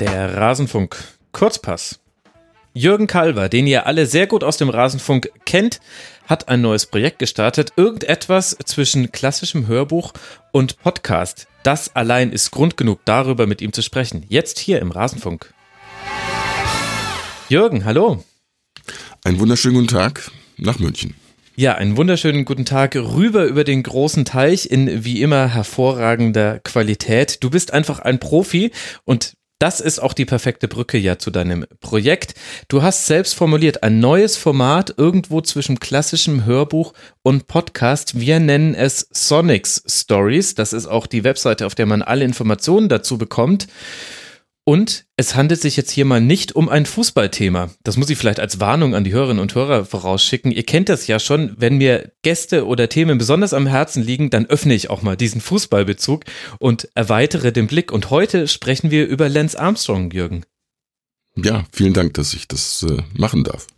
Der Rasenfunk Kurzpass. Jürgen Kalver, den ihr alle sehr gut aus dem Rasenfunk kennt, hat ein neues Projekt gestartet. Irgendetwas zwischen klassischem Hörbuch und Podcast. Das allein ist Grund genug, darüber mit ihm zu sprechen. Jetzt hier im Rasenfunk. Jürgen, hallo. Einen wunderschönen guten Tag nach München. Ja, einen wunderschönen guten Tag rüber über den großen Teich in wie immer hervorragender Qualität. Du bist einfach ein Profi und das ist auch die perfekte Brücke ja zu deinem Projekt. Du hast selbst formuliert ein neues Format irgendwo zwischen klassischem Hörbuch und Podcast. Wir nennen es Sonics Stories. Das ist auch die Webseite, auf der man alle Informationen dazu bekommt. Und es handelt sich jetzt hier mal nicht um ein Fußballthema. Das muss ich vielleicht als Warnung an die Hörerinnen und Hörer vorausschicken. Ihr kennt das ja schon. Wenn mir Gäste oder Themen besonders am Herzen liegen, dann öffne ich auch mal diesen Fußballbezug und erweitere den Blick. Und heute sprechen wir über Lance Armstrong, Jürgen. Ja, vielen Dank, dass ich das äh, machen darf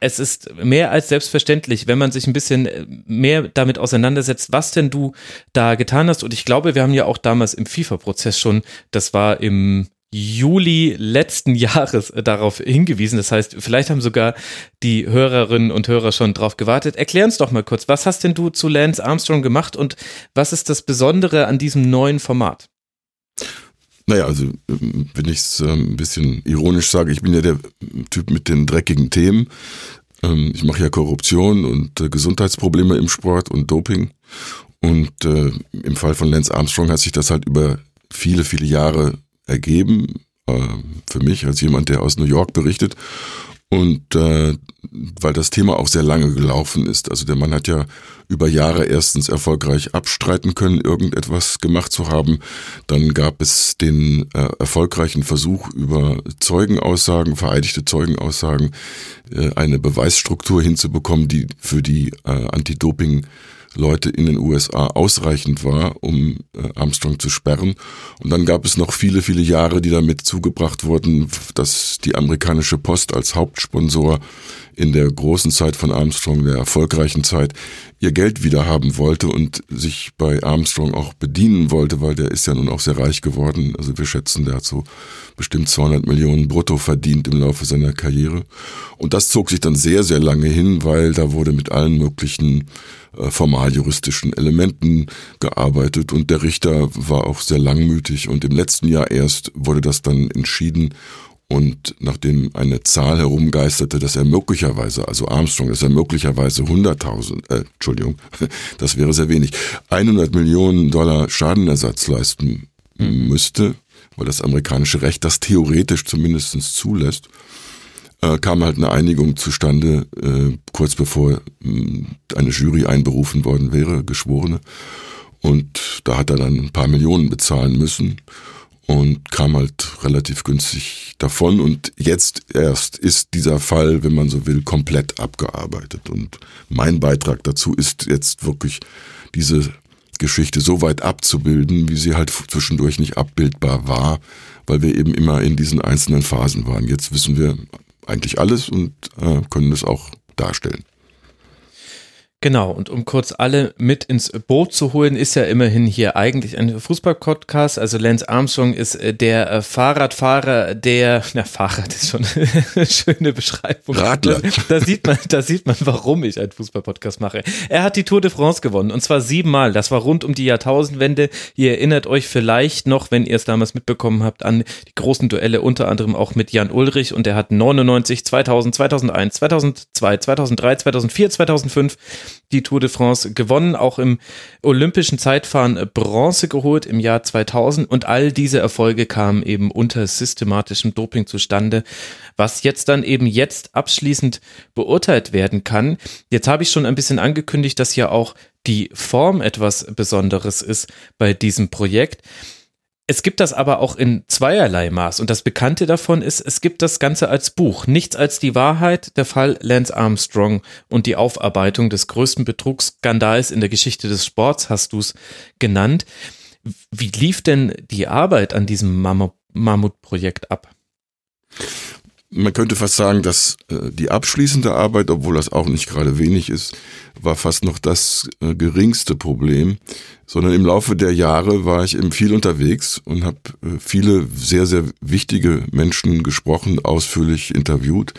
es ist mehr als selbstverständlich, wenn man sich ein bisschen mehr damit auseinandersetzt, was denn du da getan hast. Und ich glaube, wir haben ja auch damals im FIFA-Prozess schon, das war im Juli letzten Jahres äh, darauf hingewiesen. Das heißt, vielleicht haben sogar die Hörerinnen und Hörer schon drauf gewartet. Erklär uns doch mal kurz, was hast denn du zu Lance Armstrong gemacht und was ist das Besondere an diesem neuen Format? Naja, also ähm, wenn ich es ähm, ein bisschen ironisch sage, ich bin ja der Typ mit den dreckigen Themen. Ähm, ich mache ja Korruption und äh, Gesundheitsprobleme im Sport und Doping. Und äh, im Fall von Lance Armstrong hat sich das halt über viele, viele Jahre ergeben. Äh, für mich als jemand, der aus New York berichtet. Und äh, weil das Thema auch sehr lange gelaufen ist. Also der Mann hat ja über Jahre erstens erfolgreich abstreiten können, irgendetwas gemacht zu haben. Dann gab es den äh, erfolgreichen Versuch über Zeugenaussagen, vereidigte Zeugenaussagen, äh, eine Beweisstruktur hinzubekommen, die für die äh, Anti-Doping Leute in den USA ausreichend war, um äh, Armstrong zu sperren. Und dann gab es noch viele, viele Jahre, die damit zugebracht wurden, dass die amerikanische Post als Hauptsponsor in der großen Zeit von Armstrong, der erfolgreichen Zeit, ihr Geld wieder haben wollte und sich bei Armstrong auch bedienen wollte, weil der ist ja nun auch sehr reich geworden. Also wir schätzen, der hat so bestimmt 200 Millionen brutto verdient im Laufe seiner Karriere. Und das zog sich dann sehr, sehr lange hin, weil da wurde mit allen möglichen äh, formaljuristischen Elementen gearbeitet und der Richter war auch sehr langmütig und im letzten Jahr erst wurde das dann entschieden und nachdem eine Zahl herumgeisterte, dass er möglicherweise, also Armstrong, dass er möglicherweise 100.000, äh, Entschuldigung, das wäre sehr wenig, 100 Millionen Dollar Schadenersatz leisten müsste, weil das amerikanische Recht das theoretisch zumindest zulässt, äh, kam halt eine Einigung zustande, äh, kurz bevor äh, eine Jury einberufen worden wäre, Geschworene. Und da hat er dann ein paar Millionen bezahlen müssen und kam halt relativ günstig davon. Und jetzt erst ist dieser Fall, wenn man so will, komplett abgearbeitet. Und mein Beitrag dazu ist jetzt wirklich diese Geschichte so weit abzubilden, wie sie halt zwischendurch nicht abbildbar war, weil wir eben immer in diesen einzelnen Phasen waren. Jetzt wissen wir eigentlich alles und äh, können es auch darstellen. Genau, und um kurz alle mit ins Boot zu holen, ist ja immerhin hier eigentlich ein Fußball-Podcast. Also Lance Armstrong ist äh, der äh, Fahrradfahrer, der, na, Fahrrad ist schon eine schöne Beschreibung. Radler. Da, sieht man, da sieht man, warum ich einen Fußball-Podcast mache. Er hat die Tour de France gewonnen und zwar siebenmal. Das war rund um die Jahrtausendwende. Ihr erinnert euch vielleicht noch, wenn ihr es damals mitbekommen habt, an die großen Duelle, unter anderem auch mit Jan Ulrich und er hat 99, 2000, 2001, 2002, 2003, 2004, 2005 die Tour de France gewonnen, auch im olympischen Zeitfahren Bronze geholt im Jahr 2000 und all diese Erfolge kamen eben unter systematischem Doping zustande, was jetzt dann eben jetzt abschließend beurteilt werden kann. Jetzt habe ich schon ein bisschen angekündigt, dass ja auch die Form etwas Besonderes ist bei diesem Projekt. Es gibt das aber auch in zweierlei Maß. Und das Bekannte davon ist, es gibt das Ganze als Buch. Nichts als die Wahrheit, der Fall Lance Armstrong und die Aufarbeitung des größten Betrugsskandals in der Geschichte des Sports, hast du es genannt. Wie lief denn die Arbeit an diesem Mammutprojekt ab? Man könnte fast sagen, dass äh, die abschließende Arbeit, obwohl das auch nicht gerade wenig ist, war fast noch das äh, geringste Problem, sondern im Laufe der Jahre war ich eben viel unterwegs und habe äh, viele sehr, sehr wichtige Menschen gesprochen, ausführlich interviewt.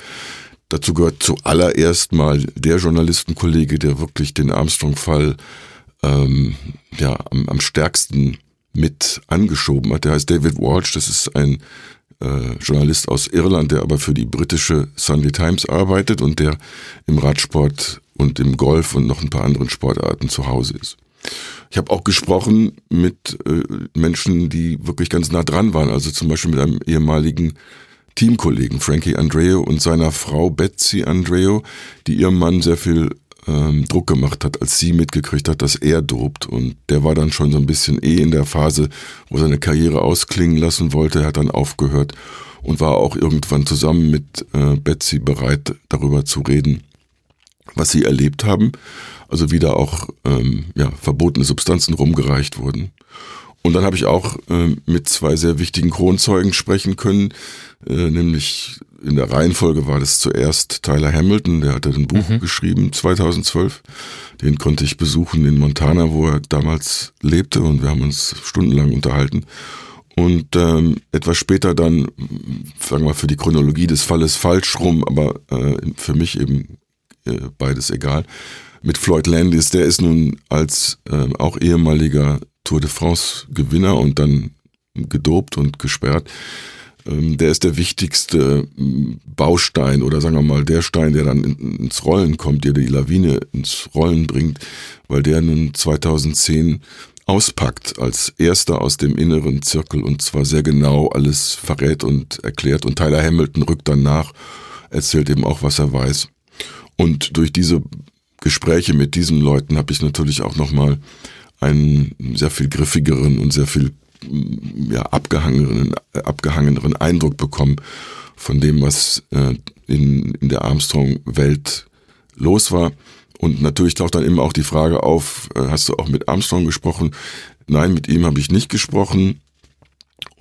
Dazu gehört zuallererst mal der Journalistenkollege, der wirklich den Armstrong-Fall ähm, ja, am, am stärksten mit angeschoben hat. Der heißt David Walsh, das ist ein äh, Journalist aus Irland, der aber für die britische Sunday Times arbeitet und der im Radsport und im Golf und noch ein paar anderen Sportarten zu Hause ist. Ich habe auch gesprochen mit äh, Menschen, die wirklich ganz nah dran waren, also zum Beispiel mit einem ehemaligen Teamkollegen Frankie Andreo und seiner Frau Betsy Andreo, die ihrem Mann sehr viel ähm, Druck gemacht hat, als sie mitgekriegt hat, dass er dobt. Und der war dann schon so ein bisschen eh in der Phase, wo seine Karriere ausklingen lassen wollte. Er hat dann aufgehört und war auch irgendwann zusammen mit äh, Betsy bereit, darüber zu reden, was sie erlebt haben. Also wieder auch ähm, ja, verbotene Substanzen rumgereicht wurden. Und dann habe ich auch äh, mit zwei sehr wichtigen Kronzeugen sprechen können, äh, nämlich in der Reihenfolge war das zuerst Tyler Hamilton, der hatte ein Buch mhm. geschrieben 2012. Den konnte ich besuchen in Montana, wo er damals lebte und wir haben uns stundenlang unterhalten. Und ähm, etwas später dann, sagen wir mal, für die Chronologie des Falles falsch rum, aber äh, für mich eben äh, beides egal. Mit Floyd Landis, der ist nun als äh, auch ehemaliger Tour de France Gewinner und dann gedopt und gesperrt der ist der wichtigste ähm, Baustein oder sagen wir mal der Stein, der dann ins Rollen kommt, der die Lawine ins Rollen bringt, weil der nun 2010 auspackt als erster aus dem inneren Zirkel und zwar sehr genau alles verrät und erklärt und Tyler Hamilton rückt dann nach, erzählt eben auch, was er weiß. Und durch diese Gespräche mit diesen Leuten habe ich natürlich auch nochmal einen sehr viel griffigeren und sehr viel ja, abgehangeneren, abgehangeneren Eindruck bekommen von dem, was äh, in, in der Armstrong-Welt los war. Und natürlich taucht dann immer auch die Frage auf, äh, hast du auch mit Armstrong gesprochen? Nein, mit ihm habe ich nicht gesprochen.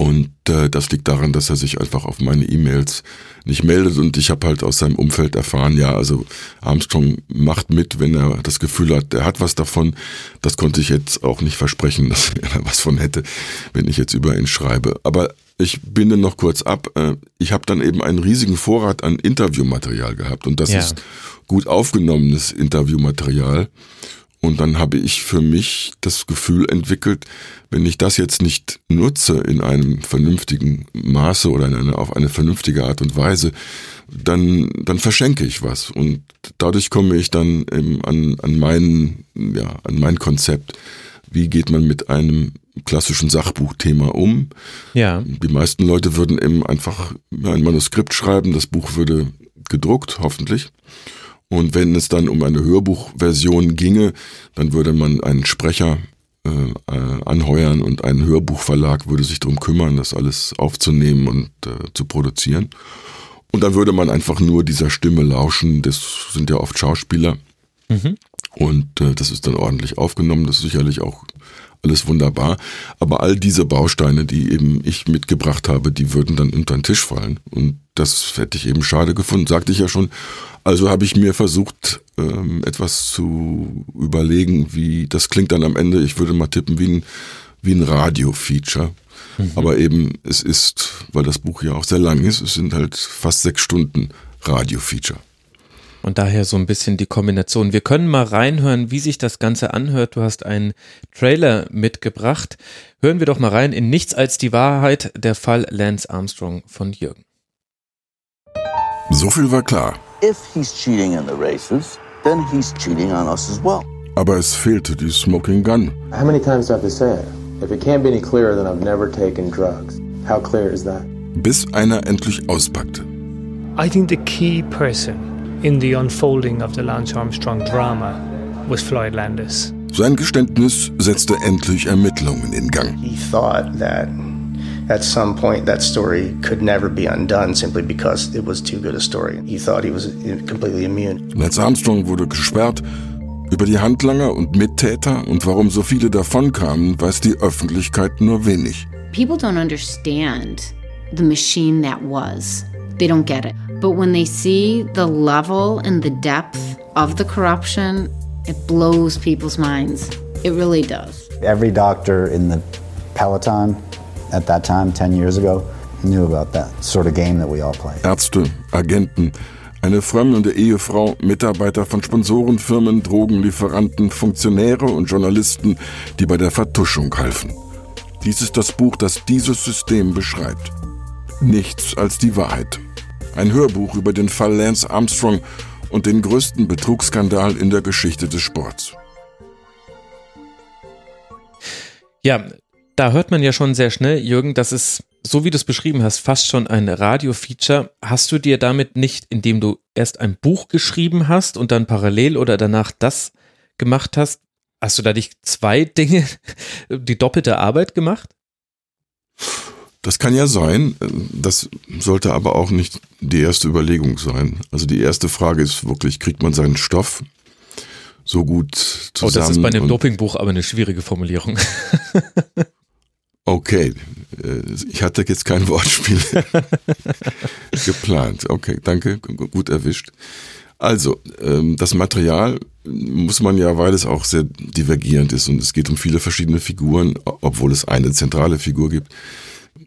Und äh, das liegt daran, dass er sich einfach auf meine E-Mails nicht meldet. Und ich habe halt aus seinem Umfeld erfahren, ja, also Armstrong macht mit, wenn er das Gefühl hat, er hat was davon. Das konnte ich jetzt auch nicht versprechen, dass er was von hätte, wenn ich jetzt über ihn schreibe. Aber ich binde noch kurz ab. Äh, ich habe dann eben einen riesigen Vorrat an Interviewmaterial gehabt. Und das ja. ist gut aufgenommenes Interviewmaterial. Und dann habe ich für mich das Gefühl entwickelt, wenn ich das jetzt nicht nutze in einem vernünftigen Maße oder eine, auf eine vernünftige Art und Weise, dann, dann verschenke ich was. Und dadurch komme ich dann eben an, an, mein, ja, an mein Konzept. Wie geht man mit einem klassischen Sachbuchthema um? Ja. Die meisten Leute würden eben einfach ein Manuskript schreiben, das Buch würde gedruckt, hoffentlich. Und wenn es dann um eine Hörbuchversion ginge, dann würde man einen Sprecher äh, äh, anheuern und ein Hörbuchverlag würde sich darum kümmern, das alles aufzunehmen und äh, zu produzieren. Und dann würde man einfach nur dieser Stimme lauschen. Das sind ja oft Schauspieler. Mhm. Und äh, das ist dann ordentlich aufgenommen. Das ist sicherlich auch alles wunderbar. Aber all diese Bausteine, die eben ich mitgebracht habe, die würden dann unter den Tisch fallen. Und das hätte ich eben schade gefunden, sagte ich ja schon. Also habe ich mir versucht, ähm, etwas zu überlegen, wie das klingt dann am Ende, ich würde mal tippen, wie ein, wie ein Radio-Feature. Mhm. Aber eben, es ist, weil das Buch ja auch sehr lang ist, es sind halt fast sechs Stunden Radio-Feature. Und daher so ein bisschen die Kombination. Wir können mal reinhören, wie sich das Ganze anhört. Du hast einen Trailer mitgebracht. Hören wir doch mal rein in Nichts als die Wahrheit, der Fall Lance Armstrong von Jürgen. So viel war klar. If he's cheating in the races, then he's cheating on us as well. Aber es fehlte die Smoking Gun. How many times do I have to say it? If it can't be any clearer, then I've never taken drugs. How clear is that? Bis einer endlich auspackte. I think the key person in the unfolding of the Lance Armstrong drama was Floyd Landis. Sein Geständnis setzte endlich Ermittlungen in Gang. He thought that at some point that story could never be undone simply because it was too good a story. He thought he was completely immune. Lance Armstrong wurde gesperrt. Über die Handlanger und Mittäter und warum so viele davonkamen, weiß die Öffentlichkeit nur wenig. People don't understand the machine that was they don't get it. But when they see the level and the depth of the corruption, it blows people's minds. It really does. Every doctor in the peloton at that time, 10 years ago, knew about that sort of game that we all play. Ärzte, Agenten, eine fremde Ehefrau, Mitarbeiter von Sponsorenfirmen, Drogenlieferanten, Funktionäre und Journalisten, die bei der Vertuschung halfen. Dies ist das Buch, das dieses System beschreibt. Nichts als die Wahrheit. Ein Hörbuch über den Fall Lance Armstrong und den größten Betrugsskandal in der Geschichte des Sports. Ja, da hört man ja schon sehr schnell, Jürgen, dass es, so wie du es beschrieben hast, fast schon ein Radio-Feature. Hast du dir damit nicht, indem du erst ein Buch geschrieben hast und dann parallel oder danach das gemacht hast, hast du da nicht zwei Dinge, die doppelte Arbeit gemacht? Das kann ja sein. Das sollte aber auch nicht die erste Überlegung sein. Also die erste Frage ist wirklich, kriegt man seinen Stoff so gut zusammen? Oh, das ist bei einem Dopingbuch aber eine schwierige Formulierung. Okay, äh, ich hatte jetzt kein Wortspiel geplant. Okay, danke, gut erwischt. Also, ähm, das Material muss man ja, weil es auch sehr divergierend ist und es geht um viele verschiedene Figuren, obwohl es eine zentrale Figur gibt,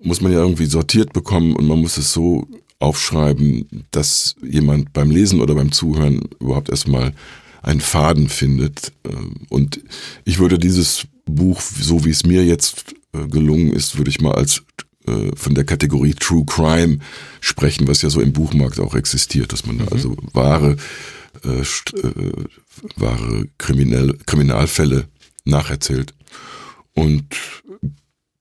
muss man ja irgendwie sortiert bekommen und man muss es so aufschreiben, dass jemand beim Lesen oder beim Zuhören überhaupt erstmal einen Faden findet. Ähm, und ich würde dieses Buch, so wie es mir jetzt äh, gelungen ist, würde ich mal als äh, von der Kategorie True Crime sprechen, was ja so im Buchmarkt auch existiert, dass man mhm. also wahre, äh, äh, wahre Kriminell Kriminalfälle nacherzählt. Und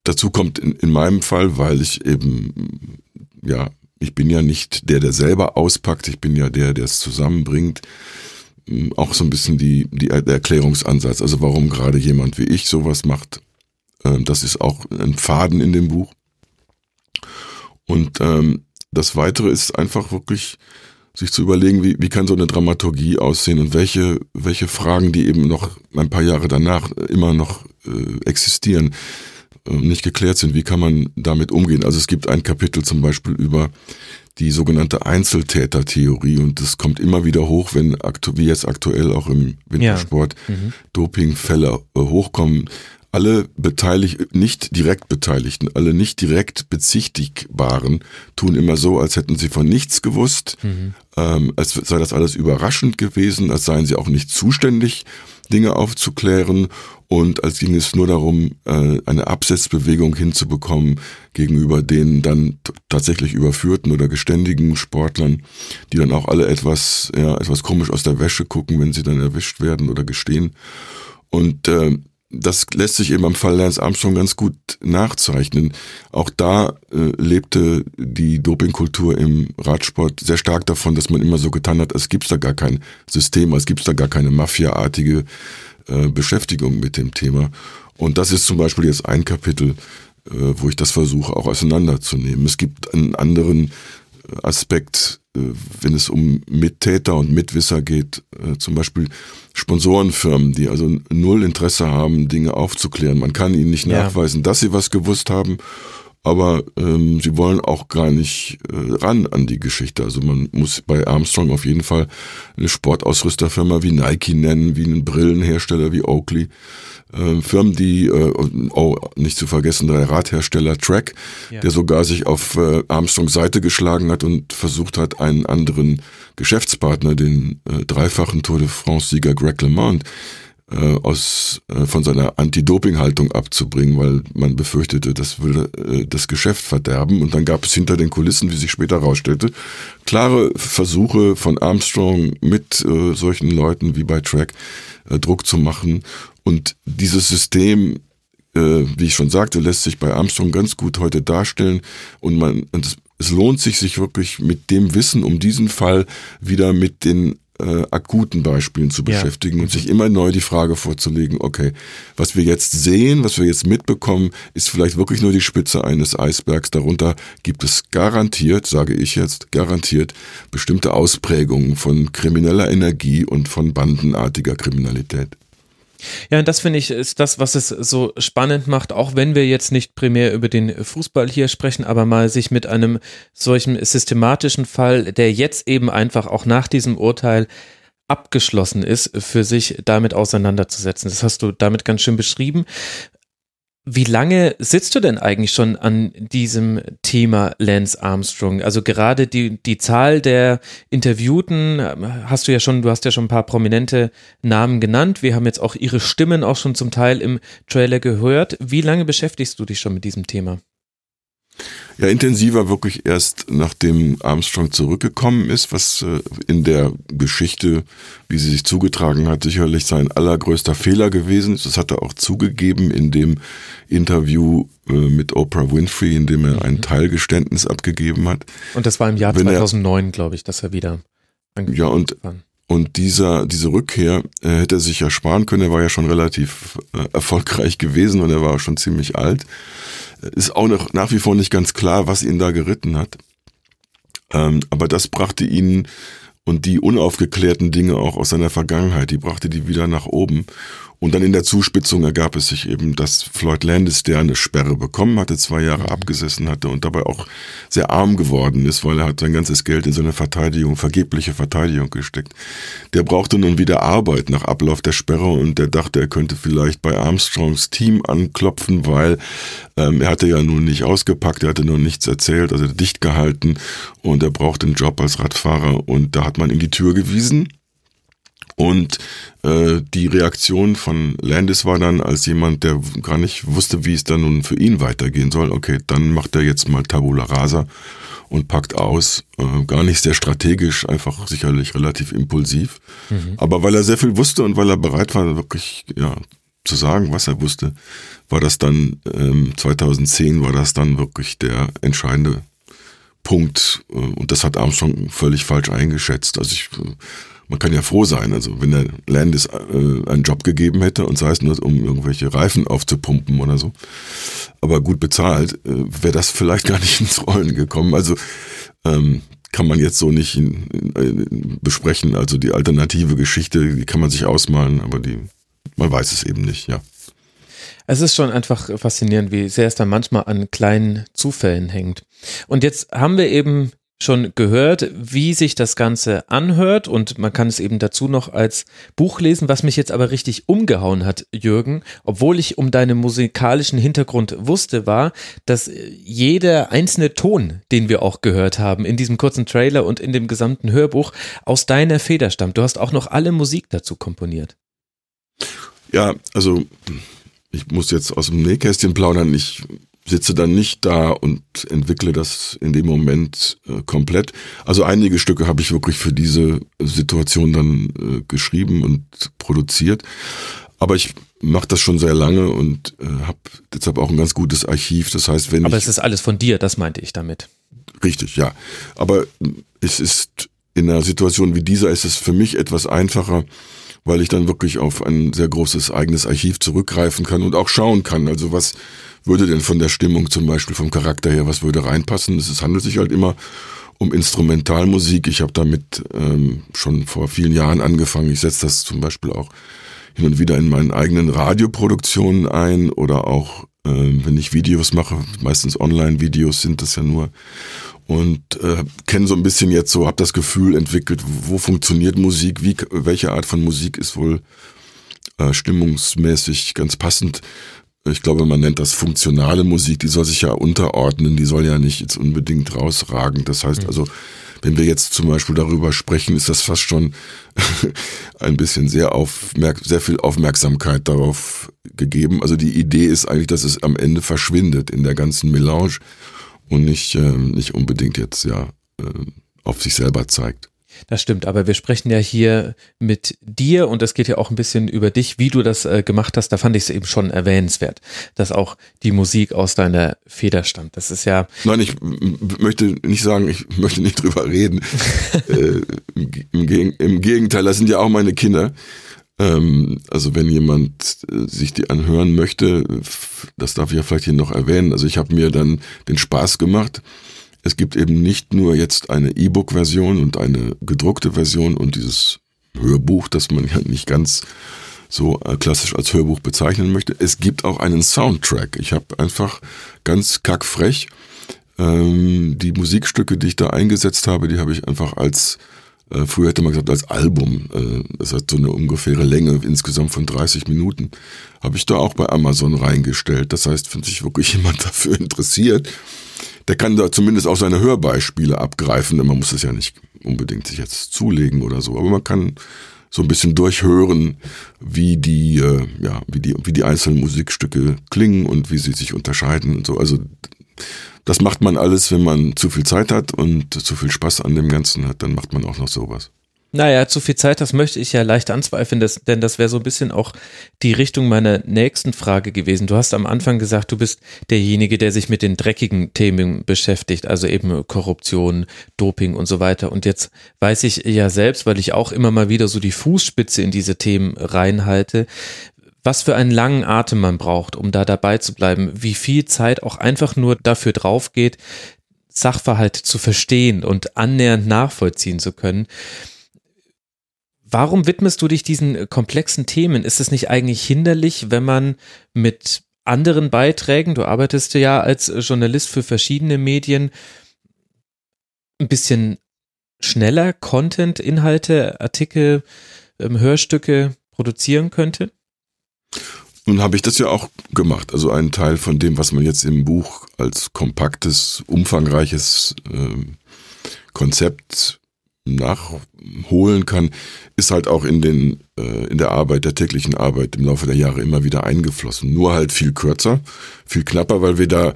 dazu kommt in, in meinem Fall, weil ich eben, ja, ich bin ja nicht der, der selber auspackt, ich bin ja der, der es zusammenbringt. Auch so ein bisschen die, die, Erklärungsansatz, also warum gerade jemand wie ich sowas macht ähm, das ist auch ein Faden in dem Buch. Und ähm, das Weitere ist einfach wirklich sich zu überlegen, wie, wie kann so eine Dramaturgie aussehen und welche, welche Fragen, die eben noch ein paar Jahre danach immer noch äh, existieren, nicht geklärt sind, wie kann man damit umgehen. Also es gibt ein Kapitel zum Beispiel über die sogenannte Einzeltätertheorie und das kommt immer wieder hoch, wenn aktu wie jetzt aktuell auch im Wintersport ja. mhm. Dopingfälle äh, hochkommen alle beteiligt, nicht direkt Beteiligten, alle nicht direkt Bezichtigbaren tun immer so, als hätten sie von nichts gewusst, mhm. ähm, als sei das alles überraschend gewesen, als seien sie auch nicht zuständig, Dinge aufzuklären und als ging es nur darum, äh, eine Absetzbewegung hinzubekommen gegenüber den dann tatsächlich überführten oder geständigen Sportlern, die dann auch alle etwas, ja, etwas komisch aus der Wäsche gucken, wenn sie dann erwischt werden oder gestehen. Und äh, das lässt sich eben am Fall Lance Armstrong ganz gut nachzeichnen. Auch da äh, lebte die Dopingkultur im Radsport sehr stark davon, dass man immer so getan hat, es gibt da gar kein System, es gibt da gar keine Mafia-artige äh, Beschäftigung mit dem Thema. Und das ist zum Beispiel jetzt ein Kapitel, äh, wo ich das versuche auch auseinanderzunehmen. Es gibt einen anderen Aspekt, äh, wenn es um Mittäter und Mitwisser geht, äh, zum Beispiel Sponsorenfirmen, die also null Interesse haben, Dinge aufzuklären. Man kann ihnen nicht ja. nachweisen, dass sie was gewusst haben, aber ähm, sie wollen auch gar nicht äh, ran an die Geschichte. Also man muss bei Armstrong auf jeden Fall eine Sportausrüsterfirma wie Nike nennen, wie einen Brillenhersteller wie Oakley. Äh, Firmen, die, äh, oh, nicht zu vergessen, der Radhersteller Track, ja. der sogar sich auf äh, Armstrongs Seite geschlagen hat und versucht hat, einen anderen Geschäftspartner, den äh, dreifachen Tour de France-Sieger Greg LeMond, äh, aus, äh, von seiner Anti-Doping-Haltung abzubringen, weil man befürchtete, das würde äh, das Geschäft verderben. Und dann gab es hinter den Kulissen, wie sich später herausstellte, klare Versuche von Armstrong mit äh, solchen Leuten wie bei Track äh, Druck zu machen und dieses System, äh, wie ich schon sagte, lässt sich bei Armstrong ganz gut heute darstellen. Und man, und es, es lohnt sich, sich wirklich mit dem Wissen um diesen Fall wieder mit den äh, akuten Beispielen zu beschäftigen ja. und sich immer neu die Frage vorzulegen, okay, was wir jetzt sehen, was wir jetzt mitbekommen, ist vielleicht wirklich nur die Spitze eines Eisbergs. Darunter gibt es garantiert, sage ich jetzt, garantiert bestimmte Ausprägungen von krimineller Energie und von bandenartiger Kriminalität. Ja, und das finde ich ist das, was es so spannend macht, auch wenn wir jetzt nicht primär über den Fußball hier sprechen, aber mal sich mit einem solchen systematischen Fall, der jetzt eben einfach auch nach diesem Urteil abgeschlossen ist, für sich damit auseinanderzusetzen. Das hast du damit ganz schön beschrieben. Wie lange sitzt du denn eigentlich schon an diesem Thema Lance Armstrong? Also gerade die, die Zahl der Interviewten hast du ja schon, du hast ja schon ein paar prominente Namen genannt. Wir haben jetzt auch ihre Stimmen auch schon zum Teil im Trailer gehört. Wie lange beschäftigst du dich schon mit diesem Thema? Ja, intensiver wirklich erst nachdem Armstrong zurückgekommen ist, was äh, in der Geschichte, wie sie sich zugetragen hat, sicherlich sein allergrößter Fehler gewesen ist. Das hat er auch zugegeben in dem Interview äh, mit Oprah Winfrey, in dem er ein mhm. Teilgeständnis abgegeben hat. Und das war im Jahr Wenn 2009, glaube ich, dass er wieder Ja, und Und dieser, diese Rückkehr äh, hätte er sich ja sparen können. Er war ja schon relativ äh, erfolgreich gewesen und er war auch schon ziemlich alt ist auch noch nach wie vor nicht ganz klar, was ihn da geritten hat. Ähm, aber das brachte ihn und die unaufgeklärten Dinge auch aus seiner Vergangenheit, die brachte die wieder nach oben. Und dann in der Zuspitzung ergab es sich eben, dass Floyd Landis, der eine Sperre bekommen hatte, zwei Jahre mhm. abgesessen hatte und dabei auch sehr arm geworden ist, weil er hat sein ganzes Geld in seine Verteidigung, vergebliche Verteidigung gesteckt. Der brauchte nun wieder Arbeit nach Ablauf der Sperre und der dachte, er könnte vielleicht bei Armstrongs Team anklopfen, weil ähm, er hatte ja nun nicht ausgepackt, er hatte nun nichts erzählt, also dicht gehalten und er brauchte einen Job als Radfahrer und da hat man ihm die Tür gewiesen und äh, die Reaktion von Landis war dann als jemand, der gar nicht wusste, wie es dann nun für ihn weitergehen soll. Okay, dann macht er jetzt mal Tabula Rasa und packt aus. Äh, gar nicht sehr strategisch, einfach sicherlich relativ impulsiv. Mhm. Aber weil er sehr viel wusste und weil er bereit war, wirklich ja, zu sagen, was er wusste, war das dann ähm, 2010 war das dann wirklich der entscheidende Punkt. Äh, und das hat Armstrong völlig falsch eingeschätzt. Also ich man kann ja froh sein, also wenn der Landis äh, einen Job gegeben hätte und sei es nur, um irgendwelche Reifen aufzupumpen oder so, aber gut bezahlt, äh, wäre das vielleicht gar nicht ins Rollen gekommen. Also ähm, kann man jetzt so nicht in, in, in besprechen. Also die alternative Geschichte, die kann man sich ausmalen, aber die, man weiß es eben nicht, ja. Es ist schon einfach faszinierend, wie sehr es da manchmal an kleinen Zufällen hängt. Und jetzt haben wir eben schon gehört, wie sich das Ganze anhört und man kann es eben dazu noch als Buch lesen, was mich jetzt aber richtig umgehauen hat, Jürgen, obwohl ich um deinen musikalischen Hintergrund wusste, war, dass jeder einzelne Ton, den wir auch gehört haben in diesem kurzen Trailer und in dem gesamten Hörbuch, aus deiner Feder stammt. Du hast auch noch alle Musik dazu komponiert. Ja, also ich muss jetzt aus dem Nähkästchen plaudern. Ich sitze dann nicht da und entwickle das in dem Moment äh, komplett. Also einige Stücke habe ich wirklich für diese Situation dann äh, geschrieben und produziert. Aber ich mache das schon sehr lange und äh, habe deshalb auch ein ganz gutes Archiv. Das heißt, wenn Aber ich, es ist alles von dir, das meinte ich damit. Richtig, ja. Aber es ist in einer Situation wie dieser ist es für mich etwas einfacher, weil ich dann wirklich auf ein sehr großes eigenes Archiv zurückgreifen kann und auch schauen kann. Also was würde denn von der Stimmung zum Beispiel, vom Charakter her, was würde reinpassen? Es handelt sich halt immer um Instrumentalmusik. Ich habe damit ähm, schon vor vielen Jahren angefangen. Ich setze das zum Beispiel auch hin und wieder in meinen eigenen Radioproduktionen ein oder auch, äh, wenn ich Videos mache, meistens Online-Videos sind das ja nur. Und äh, kenne so ein bisschen jetzt so, habe das Gefühl entwickelt, wo funktioniert Musik, wie, welche Art von Musik ist wohl äh, stimmungsmäßig ganz passend ich glaube, man nennt das funktionale Musik, die soll sich ja unterordnen, die soll ja nicht jetzt unbedingt rausragen. Das heißt mhm. also, wenn wir jetzt zum Beispiel darüber sprechen, ist das fast schon ein bisschen sehr aufmerk sehr viel Aufmerksamkeit darauf gegeben. Also die Idee ist eigentlich, dass es am Ende verschwindet in der ganzen Melange und nicht, äh, nicht unbedingt jetzt ja äh, auf sich selber zeigt. Das stimmt, aber wir sprechen ja hier mit dir und es geht ja auch ein bisschen über dich, wie du das äh, gemacht hast. Da fand ich es eben schon erwähnenswert, dass auch die Musik aus deiner Feder stammt. Das ist ja. Nein, ich möchte nicht sagen, ich möchte nicht drüber reden. äh, im, im, Gegenteil, das sind ja auch meine Kinder. Ähm, also wenn jemand äh, sich die anhören möchte, das darf ich ja vielleicht hier noch erwähnen. Also ich habe mir dann den Spaß gemacht es gibt eben nicht nur jetzt eine E-Book-Version und eine gedruckte Version und dieses Hörbuch, das man ja nicht ganz so äh, klassisch als Hörbuch bezeichnen möchte. Es gibt auch einen Soundtrack. Ich habe einfach ganz kackfrech ähm, die Musikstücke, die ich da eingesetzt habe, die habe ich einfach als äh, Früher hätte man gesagt, als Album, äh, das hat so eine ungefähre Länge insgesamt von 30 Minuten, habe ich da auch bei Amazon reingestellt. Das heißt, wenn sich wirklich jemand dafür interessiert, der kann da zumindest auch seine Hörbeispiele abgreifen. Man muss es ja nicht unbedingt sich jetzt zulegen oder so, aber man kann so ein bisschen durchhören, wie die, äh, ja, wie die, wie die einzelnen Musikstücke klingen und wie sie sich unterscheiden und so. Also das macht man alles, wenn man zu viel Zeit hat und zu viel Spaß an dem Ganzen hat, dann macht man auch noch sowas. Naja, zu viel Zeit, das möchte ich ja leicht anzweifeln, das, denn das wäre so ein bisschen auch die Richtung meiner nächsten Frage gewesen. Du hast am Anfang gesagt, du bist derjenige, der sich mit den dreckigen Themen beschäftigt, also eben Korruption, Doping und so weiter. Und jetzt weiß ich ja selbst, weil ich auch immer mal wieder so die Fußspitze in diese Themen reinhalte, was für einen langen Atem man braucht, um da dabei zu bleiben, wie viel Zeit auch einfach nur dafür drauf geht, Sachverhalte zu verstehen und annähernd nachvollziehen zu können. Warum widmest du dich diesen komplexen Themen? Ist es nicht eigentlich hinderlich, wenn man mit anderen Beiträgen, du arbeitest ja als Journalist für verschiedene Medien, ein bisschen schneller Content, Inhalte, Artikel, ähm, Hörstücke produzieren könnte? Nun habe ich das ja auch gemacht. Also ein Teil von dem, was man jetzt im Buch als kompaktes, umfangreiches äh, Konzept nachholen kann, ist halt auch in den äh, in der Arbeit, der täglichen Arbeit im Laufe der Jahre immer wieder eingeflossen. Nur halt viel kürzer, viel knapper, weil wir da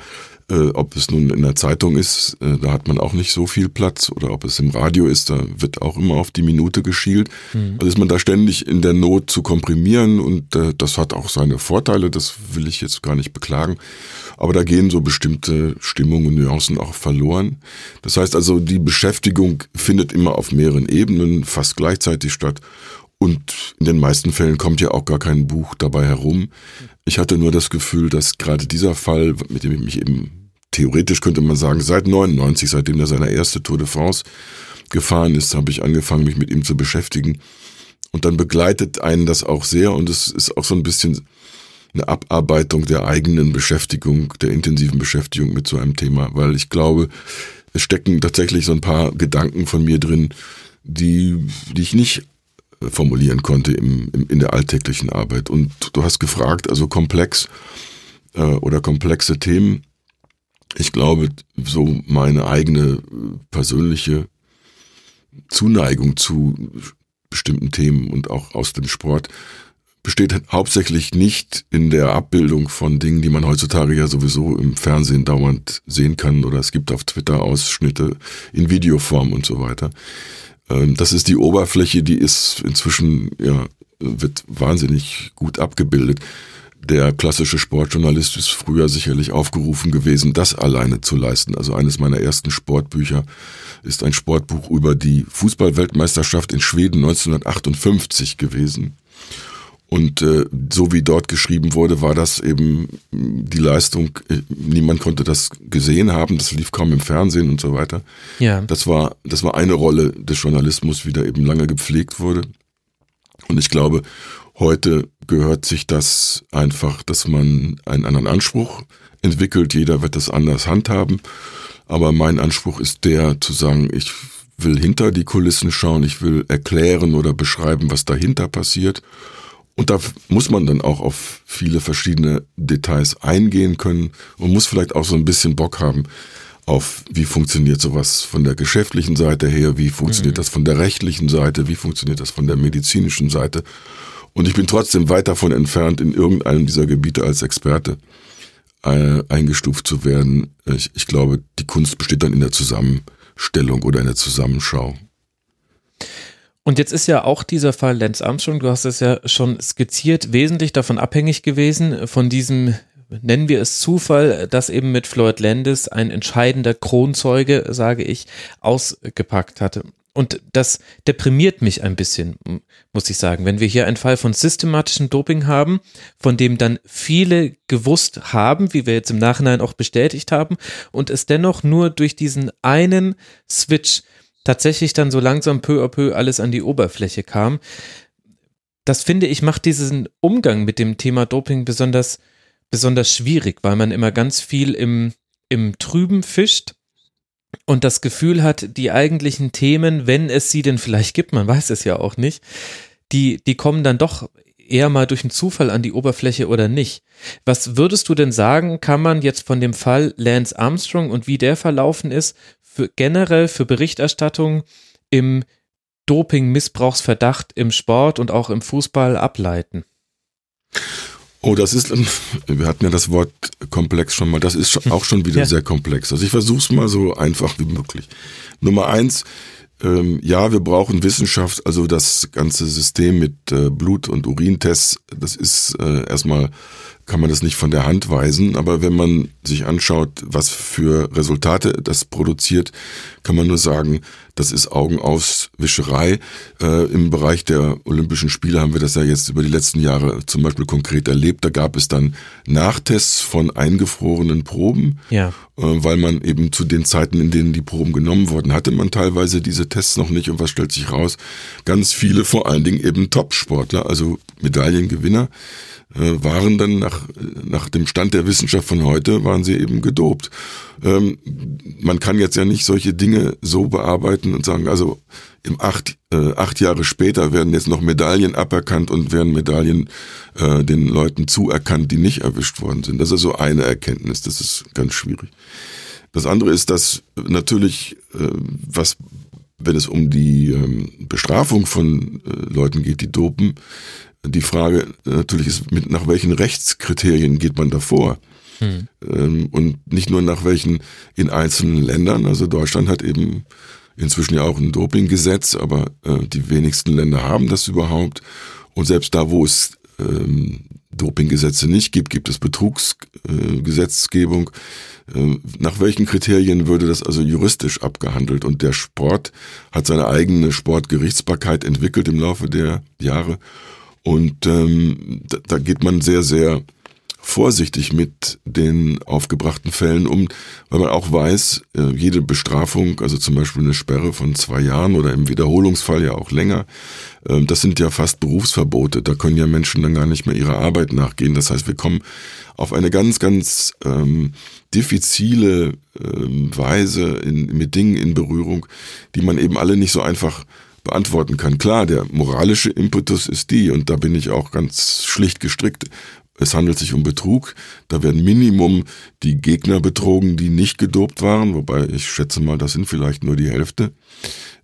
äh, ob es nun in der Zeitung ist, äh, da hat man auch nicht so viel Platz, oder ob es im Radio ist, da wird auch immer auf die Minute geschielt. Mhm. Also ist man da ständig in der Not zu komprimieren und äh, das hat auch seine Vorteile, das will ich jetzt gar nicht beklagen. Aber da gehen so bestimmte Stimmungen und Nuancen auch verloren. Das heißt also, die Beschäftigung findet immer auf mehreren Ebenen fast gleichzeitig statt. Und in den meisten Fällen kommt ja auch gar kein Buch dabei herum. Ich hatte nur das Gefühl, dass gerade dieser Fall, mit dem ich mich eben theoretisch könnte man sagen, seit 99, seitdem er seine erste Tour de France gefahren ist, habe ich angefangen, mich mit ihm zu beschäftigen. Und dann begleitet einen das auch sehr und es ist auch so ein bisschen eine Abarbeitung der eigenen Beschäftigung, der intensiven Beschäftigung mit so einem Thema, weil ich glaube, es stecken tatsächlich so ein paar Gedanken von mir drin, die, die ich nicht formulieren konnte im, im, in der alltäglichen Arbeit. Und du hast gefragt, also komplex äh, oder komplexe Themen. Ich glaube, so meine eigene persönliche Zuneigung zu bestimmten Themen und auch aus dem Sport besteht hauptsächlich nicht in der Abbildung von Dingen, die man heutzutage ja sowieso im Fernsehen dauernd sehen kann oder es gibt auf Twitter Ausschnitte in Videoform und so weiter. Ähm, das ist die Oberfläche, die ist inzwischen, ja, wird wahnsinnig gut abgebildet. Der klassische Sportjournalist ist früher sicherlich aufgerufen gewesen, das alleine zu leisten. Also eines meiner ersten Sportbücher ist ein Sportbuch über die Fußballweltmeisterschaft in Schweden 1958 gewesen. Und äh, so wie dort geschrieben wurde, war das eben die Leistung, äh, niemand konnte das gesehen haben, das lief kaum im Fernsehen und so weiter. Ja. Das war, das war eine Rolle des Journalismus, wie da eben lange gepflegt wurde. Und ich glaube, heute gehört sich das einfach, dass man einen anderen Anspruch entwickelt, jeder wird das anders handhaben. Aber mein Anspruch ist der, zu sagen, ich will hinter die Kulissen schauen, ich will erklären oder beschreiben, was dahinter passiert und da muss man dann auch auf viele verschiedene Details eingehen können und muss vielleicht auch so ein bisschen Bock haben auf, wie funktioniert sowas von der geschäftlichen Seite her, wie funktioniert mhm. das von der rechtlichen Seite, wie funktioniert das von der medizinischen Seite. Und ich bin trotzdem weit davon entfernt, in irgendeinem dieser Gebiete als Experte äh, eingestuft zu werden. Ich, ich glaube, die Kunst besteht dann in der Zusammenstellung oder in der Zusammenschau. Und jetzt ist ja auch dieser Fall Lance Armstrong, du hast es ja schon skizziert, wesentlich davon abhängig gewesen, von diesem, nennen wir es Zufall, dass eben mit Floyd Landis ein entscheidender Kronzeuge, sage ich, ausgepackt hatte. Und das deprimiert mich ein bisschen, muss ich sagen. Wenn wir hier einen Fall von systematischem Doping haben, von dem dann viele gewusst haben, wie wir jetzt im Nachhinein auch bestätigt haben, und es dennoch nur durch diesen einen Switch tatsächlich dann so langsam peu à peu alles an die Oberfläche kam. das finde ich macht diesen Umgang mit dem Thema Doping besonders, besonders schwierig, weil man immer ganz viel im, im Trüben fischt und das Gefühl hat, die eigentlichen Themen, wenn es sie denn vielleicht gibt, man weiß es ja auch nicht, die, die kommen dann doch eher mal durch einen Zufall an die Oberfläche oder nicht. Was würdest du denn sagen, kann man jetzt von dem Fall Lance Armstrong und wie der verlaufen ist, für generell für Berichterstattung im Doping-Missbrauchsverdacht im Sport und auch im Fußball ableiten? Oh, das ist, wir hatten ja das Wort komplex schon mal, das ist auch schon wieder ja. sehr komplex. Also ich versuche es mal so einfach wie möglich. Nummer eins, ähm, ja, wir brauchen Wissenschaft, also das ganze System mit äh, Blut- und Urintests, das ist äh, erstmal kann man das nicht von der Hand weisen, aber wenn man sich anschaut, was für Resultate das produziert, kann man nur sagen, das ist Augenauswischerei. Äh, Im Bereich der Olympischen Spiele haben wir das ja jetzt über die letzten Jahre zum Beispiel konkret erlebt. Da gab es dann Nachtests von eingefrorenen Proben, ja. äh, weil man eben zu den Zeiten, in denen die Proben genommen wurden, hatte man teilweise diese Tests noch nicht. Und was stellt sich raus? Ganz viele, vor allen Dingen eben Top-Sportler, also Medaillengewinner, äh, waren dann nach, nach dem Stand der Wissenschaft von heute, waren sie eben gedopt. Ähm, man kann jetzt ja nicht solche Dinge so bearbeiten und sagen, also im acht, äh, acht Jahre später werden jetzt noch Medaillen aberkannt und werden Medaillen äh, den Leuten zuerkannt, die nicht erwischt worden sind. Das ist so eine Erkenntnis, das ist ganz schwierig. Das andere ist, dass natürlich, äh, was wenn es um die ähm, Bestrafung von äh, Leuten geht, die dopen, die Frage natürlich ist, mit, nach welchen Rechtskriterien geht man davor? Hm. Ähm, und nicht nur nach welchen in einzelnen Ländern. Also Deutschland hat eben inzwischen ja auch ein Dopinggesetz, aber äh, die wenigsten Länder haben das überhaupt. Und selbst da, wo es ähm, Dopinggesetze nicht gibt, gibt es Betrugsgesetzgebung. Äh, nach welchen Kriterien würde das also juristisch abgehandelt? Und der Sport hat seine eigene Sportgerichtsbarkeit entwickelt im Laufe der Jahre. Und ähm, da, da geht man sehr, sehr vorsichtig mit den aufgebrachten Fällen um, weil man auch weiß, äh, jede Bestrafung, also zum Beispiel eine Sperre von zwei Jahren oder im Wiederholungsfall ja auch länger, äh, das sind ja fast Berufsverbote. Da können ja Menschen dann gar nicht mehr ihrer Arbeit nachgehen. Das heißt, wir kommen auf eine ganz, ganz ähm, diffizile ähm, Weise in, mit Dingen in Berührung, die man eben alle nicht so einfach beantworten kann. Klar, der moralische Impetus ist die, und da bin ich auch ganz schlicht gestrickt. Es handelt sich um Betrug. Da werden Minimum die Gegner betrogen, die nicht gedopt waren, wobei ich schätze mal, das sind vielleicht nur die Hälfte.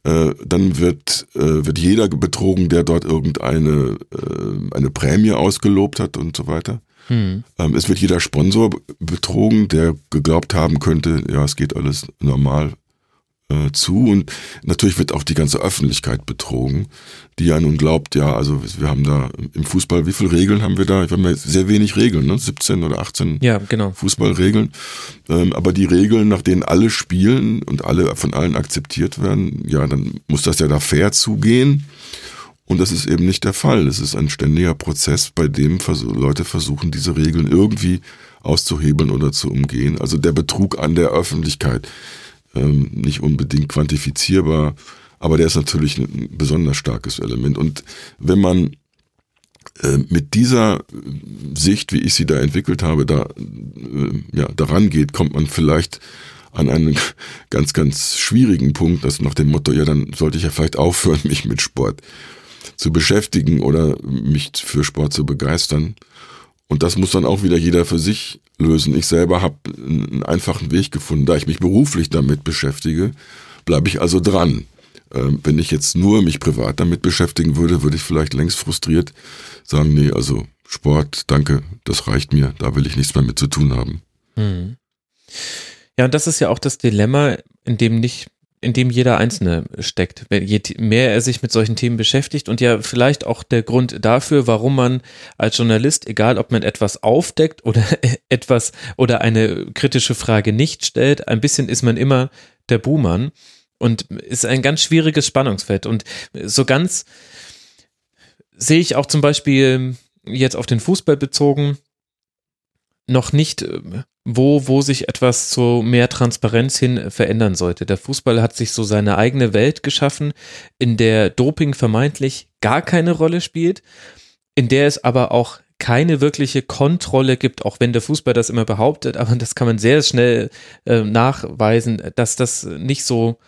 Äh, dann wird, äh, wird jeder betrogen, der dort irgendeine äh, eine Prämie ausgelobt hat und so weiter. Hm. Ähm, es wird jeder Sponsor betrogen, der geglaubt haben könnte, ja, es geht alles normal äh, zu und natürlich wird auch die ganze Öffentlichkeit betrogen, die ja nun glaubt, ja, also wir haben da im Fußball, wie viele Regeln haben wir da? Wir haben ja sehr wenig Regeln, ne? 17 oder 18 ja, genau. Fußballregeln. Ähm, aber die Regeln, nach denen alle spielen und alle von allen akzeptiert werden, ja, dann muss das ja da fair zugehen. Und das ist eben nicht der Fall. Es ist ein ständiger Prozess, bei dem Leute versuchen, diese Regeln irgendwie auszuhebeln oder zu umgehen. Also der Betrug an der Öffentlichkeit ähm, nicht unbedingt quantifizierbar, aber der ist natürlich ein besonders starkes Element. Und wenn man äh, mit dieser Sicht, wie ich sie da entwickelt habe, da äh, ja daran geht, kommt man vielleicht an einen ganz, ganz schwierigen Punkt, das nach dem Motto, ja, dann sollte ich ja vielleicht aufhören, mich mit Sport zu beschäftigen oder mich für Sport zu begeistern. Und das muss dann auch wieder jeder für sich lösen. Ich selber habe einen einfachen Weg gefunden. Da ich mich beruflich damit beschäftige, bleibe ich also dran. Ähm, wenn ich jetzt nur mich privat damit beschäftigen würde, würde ich vielleicht längst frustriert sagen, nee, also Sport, danke, das reicht mir, da will ich nichts mehr mit zu tun haben. Hm. Ja, und das ist ja auch das Dilemma, in dem nicht in dem jeder Einzelne steckt. Je mehr er sich mit solchen Themen beschäftigt und ja vielleicht auch der Grund dafür, warum man als Journalist, egal ob man etwas aufdeckt oder etwas oder eine kritische Frage nicht stellt, ein bisschen ist man immer der Buhmann und ist ein ganz schwieriges Spannungsfeld und so ganz sehe ich auch zum Beispiel jetzt auf den Fußball bezogen noch nicht wo, wo sich etwas zu mehr Transparenz hin verändern sollte. Der Fußball hat sich so seine eigene Welt geschaffen, in der Doping vermeintlich gar keine Rolle spielt, in der es aber auch keine wirkliche Kontrolle gibt, auch wenn der Fußball das immer behauptet, aber das kann man sehr schnell äh, nachweisen, dass das nicht so,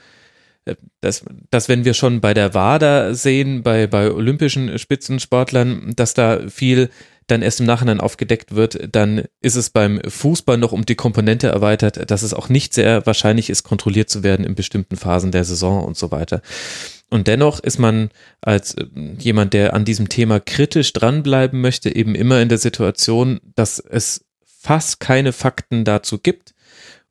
äh, dass, dass wenn wir schon bei der WADA sehen, bei, bei olympischen Spitzensportlern, dass da viel dann erst im Nachhinein aufgedeckt wird, dann ist es beim Fußball noch um die Komponente erweitert, dass es auch nicht sehr wahrscheinlich ist, kontrolliert zu werden in bestimmten Phasen der Saison und so weiter. Und dennoch ist man als äh, jemand, der an diesem Thema kritisch dranbleiben möchte, eben immer in der Situation, dass es fast keine Fakten dazu gibt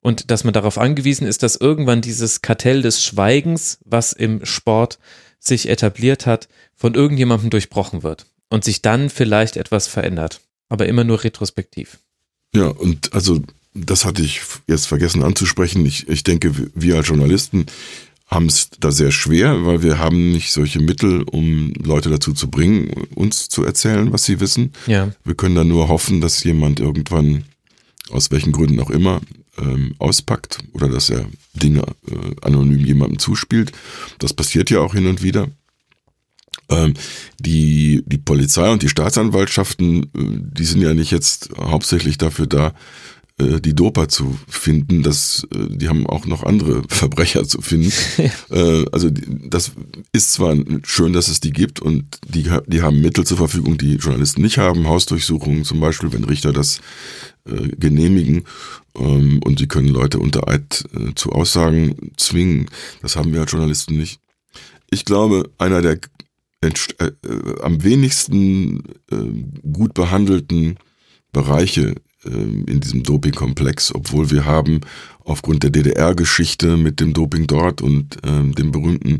und dass man darauf angewiesen ist, dass irgendwann dieses Kartell des Schweigens, was im Sport sich etabliert hat, von irgendjemandem durchbrochen wird und sich dann vielleicht etwas verändert, aber immer nur retrospektiv. Ja, und also das hatte ich jetzt vergessen anzusprechen. Ich, ich denke, wir als Journalisten haben es da sehr schwer, weil wir haben nicht solche Mittel, um Leute dazu zu bringen, uns zu erzählen, was sie wissen. Ja. Wir können da nur hoffen, dass jemand irgendwann, aus welchen Gründen auch immer, ähm, auspackt oder dass er Dinge äh, anonym jemandem zuspielt. Das passiert ja auch hin und wieder. Ähm, die, die Polizei und die Staatsanwaltschaften, äh, die sind ja nicht jetzt hauptsächlich dafür da, äh, die Doper zu finden, das, äh, die haben auch noch andere Verbrecher zu finden. also das ist zwar schön, dass es die gibt und die, die haben Mittel zur Verfügung, die Journalisten nicht haben, Hausdurchsuchungen zum Beispiel, wenn Richter das genehmigen ähm, und sie können Leute unter Eid zu Aussagen zwingen. Das haben wir als Journalisten nicht. Ich glaube, einer der äh, am wenigsten gut behandelten Bereiche ähm, in diesem Dopingkomplex, obwohl wir haben aufgrund der DDR-Geschichte mit dem Doping dort und ähm, dem berühmten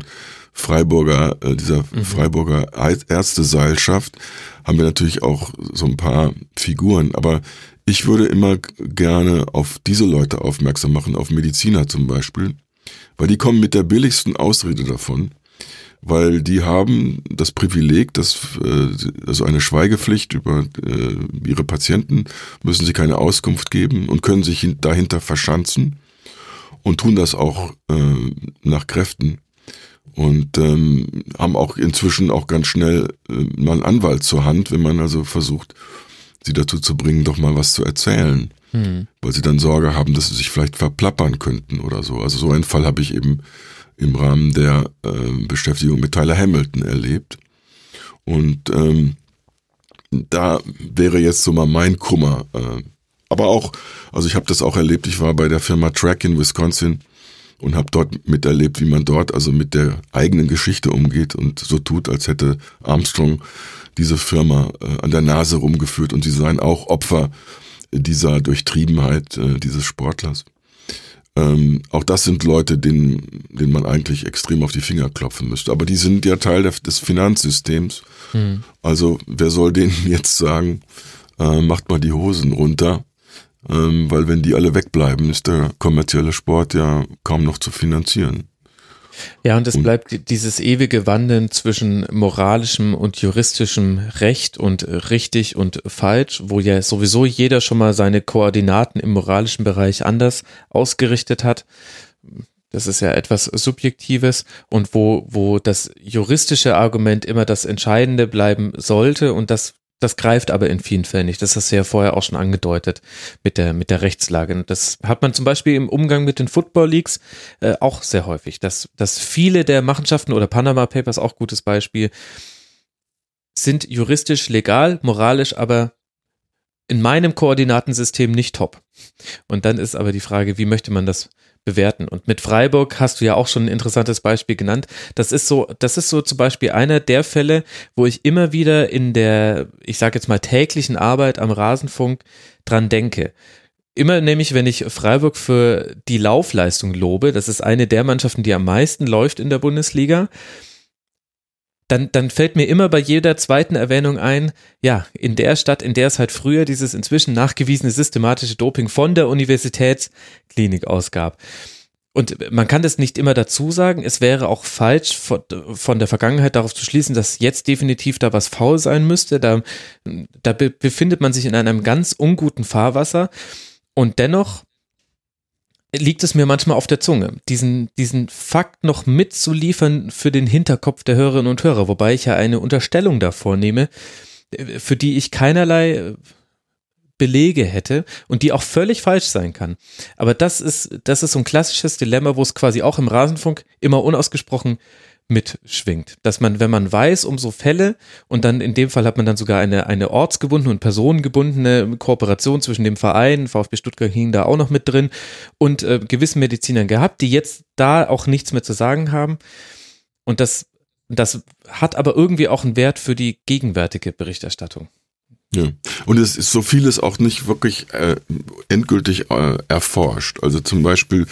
Freiburger, äh, dieser mhm. Freiburger Ärzteseilschaft, haben wir natürlich auch so ein paar Figuren. Aber ich würde immer gerne auf diese Leute aufmerksam machen, auf Mediziner zum Beispiel, weil die kommen mit der billigsten Ausrede davon weil die haben das Privileg, dass äh, also eine Schweigepflicht über äh, ihre Patienten müssen sie keine Auskunft geben und können sich dahinter verschanzen und tun das auch äh, nach Kräften und ähm, haben auch inzwischen auch ganz schnell mal einen Anwalt zur Hand, wenn man also versucht, sie dazu zu bringen, doch mal was zu erzählen, hm. weil sie dann Sorge haben, dass sie sich vielleicht verplappern könnten oder so. Also so einen Fall habe ich eben im Rahmen der äh, Beschäftigung mit Tyler Hamilton erlebt. Und ähm, da wäre jetzt so mal mein Kummer. Äh, aber auch, also ich habe das auch erlebt, ich war bei der Firma Track in Wisconsin und habe dort miterlebt, wie man dort also mit der eigenen Geschichte umgeht und so tut, als hätte Armstrong diese Firma äh, an der Nase rumgeführt und sie seien auch Opfer dieser Durchtriebenheit äh, dieses Sportlers. Ähm, auch das sind Leute, denen, denen man eigentlich extrem auf die Finger klopfen müsste. Aber die sind ja Teil des Finanzsystems. Mhm. Also wer soll denen jetzt sagen, äh, macht mal die Hosen runter? Ähm, weil wenn die alle wegbleiben, ist der kommerzielle Sport ja kaum noch zu finanzieren. Ja, und es bleibt dieses ewige Wandeln zwischen moralischem und juristischem Recht und richtig und falsch, wo ja sowieso jeder schon mal seine Koordinaten im moralischen Bereich anders ausgerichtet hat. Das ist ja etwas Subjektives und wo, wo das juristische Argument immer das Entscheidende bleiben sollte und das das greift aber in vielen Fällen nicht. Das hast du ja vorher auch schon angedeutet mit der, mit der Rechtslage. Das hat man zum Beispiel im Umgang mit den Football Leagues äh, auch sehr häufig, dass, dass viele der Machenschaften oder Panama Papers auch gutes Beispiel sind juristisch legal, moralisch aber in meinem Koordinatensystem nicht top. Und dann ist aber die Frage, wie möchte man das bewerten. Und mit Freiburg hast du ja auch schon ein interessantes Beispiel genannt. Das ist so, das ist so zum Beispiel einer der Fälle, wo ich immer wieder in der, ich sage jetzt mal täglichen Arbeit am Rasenfunk dran denke. Immer nämlich, wenn ich Freiburg für die Laufleistung lobe, das ist eine der Mannschaften, die am meisten läuft in der Bundesliga dann, dann fällt mir immer bei jeder zweiten Erwähnung ein, ja, in der Stadt, in der es halt früher dieses inzwischen nachgewiesene systematische Doping von der Universitätsklinik ausgab. Und man kann das nicht immer dazu sagen. Es wäre auch falsch, von, von der Vergangenheit darauf zu schließen, dass jetzt definitiv da was faul sein müsste. Da, da befindet man sich in einem ganz unguten Fahrwasser. Und dennoch liegt es mir manchmal auf der Zunge, diesen, diesen Fakt noch mitzuliefern für den Hinterkopf der Hörerinnen und Hörer, wobei ich ja eine Unterstellung davor nehme, äh, für die ich keinerlei äh, Belege hätte und die auch völlig falsch sein kann. Aber das ist, das ist so ein klassisches Dilemma, wo es quasi auch im Rasenfunk immer unausgesprochen mitschwingt. Dass man, wenn man weiß um so Fälle und dann in dem Fall hat man dann sogar eine, eine ortsgebundene und personengebundene Kooperation zwischen dem Verein, VfB Stuttgart hing da auch noch mit drin und äh, gewissen Medizinern gehabt, die jetzt da auch nichts mehr zu sagen haben. Und das, das hat aber irgendwie auch einen Wert für die gegenwärtige Berichterstattung. Ja. Und es ist so vieles auch nicht wirklich äh, endgültig äh, erforscht. Also zum Beispiel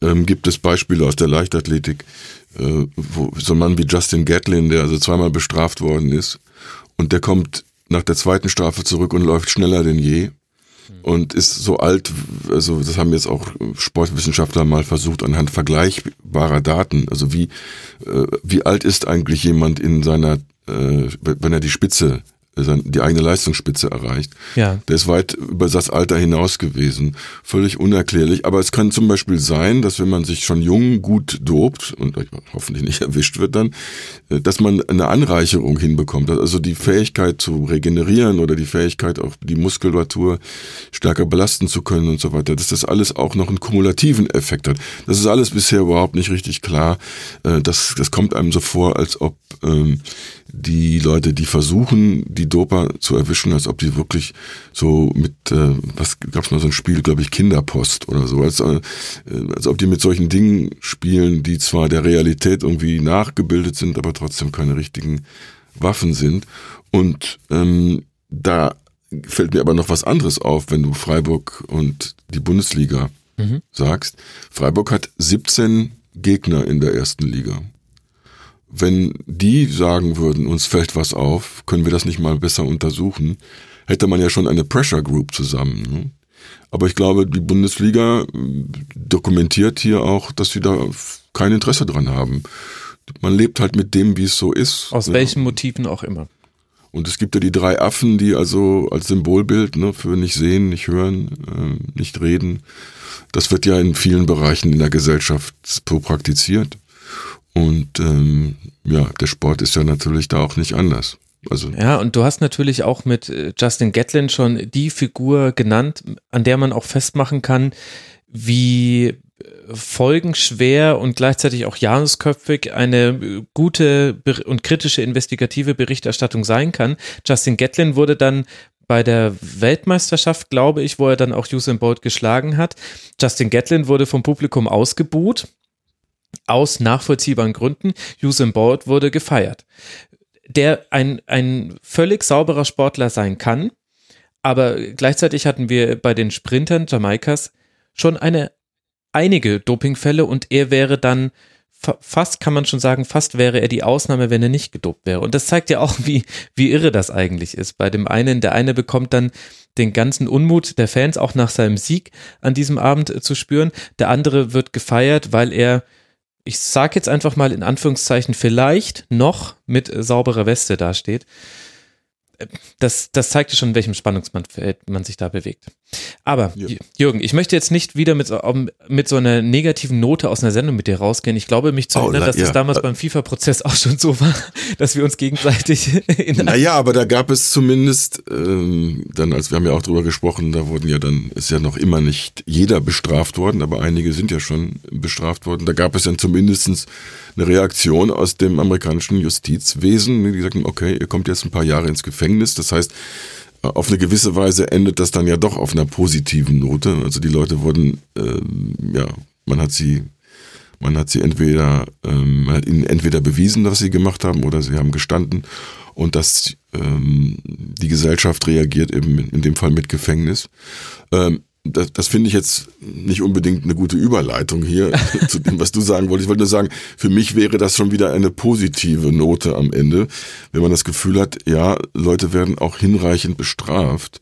ähm, gibt es Beispiele aus der Leichtathletik, äh, wo so ein Mann wie Justin Gatlin, der also zweimal bestraft worden ist, und der kommt nach der zweiten Strafe zurück und läuft schneller denn je und ist so alt, also das haben jetzt auch Sportwissenschaftler mal versucht anhand vergleichbarer Daten, also wie äh, wie alt ist eigentlich jemand in seiner, äh, wenn er die Spitze die eigene Leistungsspitze erreicht. Ja. Der ist weit über das Alter hinaus gewesen. Völlig unerklärlich. Aber es kann zum Beispiel sein, dass wenn man sich schon jung gut dopt und hoffentlich nicht erwischt wird dann, äh, dass man eine Anreicherung hinbekommt. Also die Fähigkeit zu regenerieren oder die Fähigkeit auch die Muskulatur stärker belasten zu können und so weiter. Dass das alles auch noch einen kumulativen Effekt hat. Das ist alles bisher überhaupt nicht richtig klar. Äh, das, das kommt einem so vor, als ob ähm, die Leute, die versuchen, die Doper zu erwischen, als ob die wirklich so mit, äh, was gab's mal so ein Spiel, glaube ich, Kinderpost oder so, als, äh, als ob die mit solchen Dingen spielen, die zwar der Realität irgendwie nachgebildet sind, aber trotzdem keine richtigen Waffen sind. Und ähm, da fällt mir aber noch was anderes auf, wenn du Freiburg und die Bundesliga mhm. sagst. Freiburg hat 17 Gegner in der ersten Liga wenn die sagen würden, uns fällt was auf, können wir das nicht mal besser untersuchen, hätte man ja schon eine Pressure Group zusammen. Ne? Aber ich glaube, die Bundesliga äh, dokumentiert hier auch, dass sie da kein Interesse dran haben. Man lebt halt mit dem, wie es so ist. Aus ne? welchen Motiven auch immer. Und es gibt ja die drei Affen, die also als Symbolbild ne, für nicht sehen, nicht hören, äh, nicht reden. Das wird ja in vielen Bereichen in der Gesellschaft so praktiziert. Und ähm, ja, der Sport ist ja natürlich da auch nicht anders. Also ja, und du hast natürlich auch mit äh, Justin Gatlin schon die Figur genannt, an der man auch festmachen kann, wie äh, folgenschwer und gleichzeitig auch janusköpfig eine äh, gute und kritische investigative Berichterstattung sein kann. Justin Gatlin wurde dann bei der Weltmeisterschaft, glaube ich, wo er dann auch Usain Bolt geschlagen hat. Justin Gatlin wurde vom Publikum ausgebuht aus nachvollziehbaren Gründen. Usain Bolt wurde gefeiert. Der ein, ein völlig sauberer Sportler sein kann, aber gleichzeitig hatten wir bei den Sprintern Jamaikas schon eine, einige Dopingfälle und er wäre dann fast kann man schon sagen, fast wäre er die Ausnahme, wenn er nicht gedopt wäre. Und das zeigt ja auch, wie, wie irre das eigentlich ist. Bei dem einen, der eine bekommt dann den ganzen Unmut der Fans auch nach seinem Sieg an diesem Abend zu spüren. Der andere wird gefeiert, weil er ich sage jetzt einfach mal in Anführungszeichen, vielleicht noch mit sauberer Weste dasteht das, das zeigt schon, in welchem Spannungsfeld man sich da bewegt. Aber ja. Jürgen, ich möchte jetzt nicht wieder mit, mit so einer negativen Note aus einer Sendung mit dir rausgehen. Ich glaube, mich zu erinnern, oh, dass ja. das damals beim FIFA-Prozess auch schon so war, dass wir uns gegenseitig in Naja, aber da gab es zumindest, ähm, dann, als wir haben ja auch drüber gesprochen, da wurden ja dann, ist ja noch immer nicht jeder bestraft worden, aber einige sind ja schon bestraft worden. Da gab es dann zumindestens eine Reaktion aus dem amerikanischen Justizwesen, die gesagt haben, okay, ihr kommt jetzt ein paar Jahre ins Gefängnis. Das heißt, auf eine gewisse Weise endet das dann ja doch auf einer positiven Note. Also die Leute wurden, ähm, ja, man hat sie, man hat sie entweder, ähm, man hat ihnen entweder bewiesen, dass sie gemacht haben, oder sie haben gestanden und dass ähm, die Gesellschaft reagiert eben in dem Fall mit Gefängnis. Ähm, das, das finde ich jetzt nicht unbedingt eine gute Überleitung hier zu dem, was du sagen wolltest. Ich wollte nur sagen, für mich wäre das schon wieder eine positive Note am Ende, wenn man das Gefühl hat, ja, Leute werden auch hinreichend bestraft.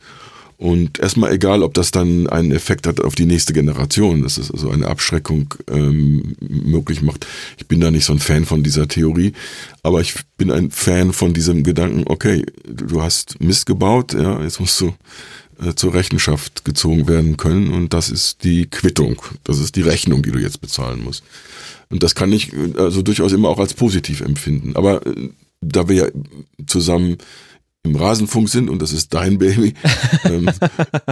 Und erstmal egal, ob das dann einen Effekt hat auf die nächste Generation, dass es also eine Abschreckung ähm, möglich macht. Ich bin da nicht so ein Fan von dieser Theorie, aber ich bin ein Fan von diesem Gedanken, okay, du hast Mist gebaut, ja, jetzt musst du äh, zur Rechenschaft gezogen werden können und das ist die Quittung, das ist die Rechnung, die du jetzt bezahlen musst. Und das kann ich äh, also durchaus immer auch als positiv empfinden. Aber äh, da wir ja zusammen im Rasenfunk sind und das ist dein Baby. ähm,